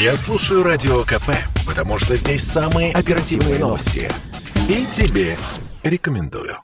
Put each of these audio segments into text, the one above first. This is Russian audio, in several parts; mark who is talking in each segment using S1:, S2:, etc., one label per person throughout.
S1: Я слушаю Радио КП, потому что здесь самые оперативные новости. И тебе рекомендую.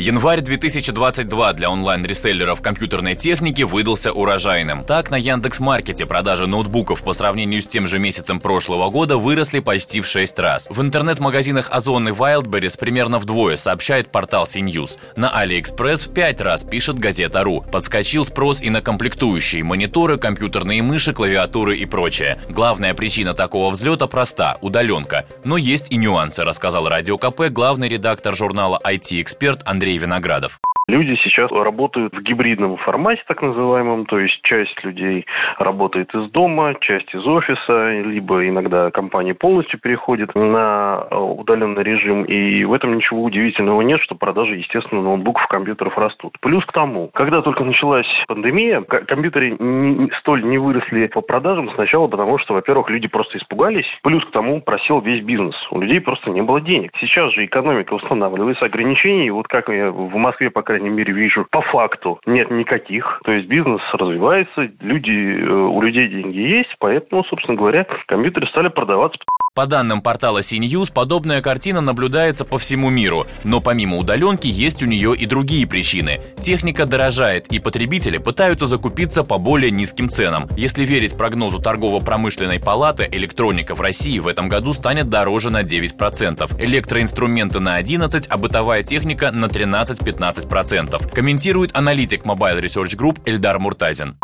S2: Январь 2022 для онлайн-реселлеров компьютерной техники выдался урожайным. Так, на Яндекс.Маркете продажи ноутбуков по сравнению с тем же месяцем прошлого года выросли почти в 6 раз. В интернет-магазинах Озон и Wildberries примерно вдвое, сообщает портал CNews. На AliExpress в 5 раз, пишет газета.ру. Подскочил спрос и на комплектующие мониторы, компьютерные мыши, клавиатуры и прочее. Главная причина такого взлета проста – удаленка. Но есть и нюансы, рассказал Радио КП главный редактор журнала IT-эксперт Андрей Андрей Виноградов.
S3: Люди сейчас работают в гибридном формате, так называемом, то есть часть людей работает из дома, часть из офиса, либо иногда компания полностью переходит на э, удаленный режим, и в этом ничего удивительного нет, что продажи, естественно, ноутбуков, компьютеров растут. Плюс к тому, когда только началась пандемия, компьютеры не, столь не выросли по продажам сначала, потому что, во-первых, люди просто испугались, плюс к тому просел весь бизнес. У людей просто не было денег. Сейчас же экономика устанавливается, ограничений, вот как в Москве, по крайней мере, вижу, по факту нет никаких. То есть бизнес развивается, люди, э, у людей деньги есть, поэтому, собственно говоря, компьютеры стали продаваться
S2: по данным портала CNews, подобная картина наблюдается по всему миру, но помимо удаленки есть у нее и другие причины. Техника дорожает, и потребители пытаются закупиться по более низким ценам. Если верить прогнозу торгово-промышленной палаты, электроника в России в этом году станет дороже на 9%, электроинструменты на 11%, а бытовая техника на 13-15%, комментирует аналитик Mobile Research Group Эльдар Муртазин.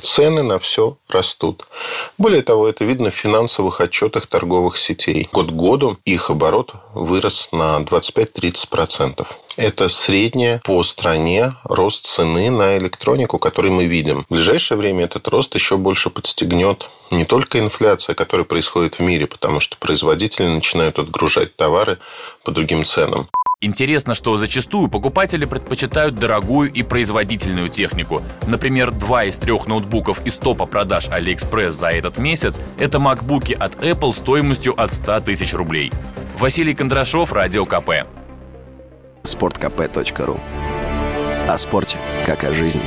S4: Цены на все растут. Более того, это видно в финансовых отчетах торговых сетей. Год к году их оборот вырос на 25-30%. Это средняя по стране рост цены на электронику, который мы видим. В ближайшее время этот рост еще больше подстегнет не только инфляция, которая происходит в мире, потому что производители начинают отгружать товары по другим ценам.
S2: Интересно, что зачастую покупатели предпочитают дорогую и производительную технику. Например, два из трех ноутбуков из топа продаж AliExpress за этот месяц – это макбуки от Apple стоимостью от 100 тысяч рублей. Василий Кондрашов, Радио КП.
S5: Спорткп.ру О спорте, как о жизни.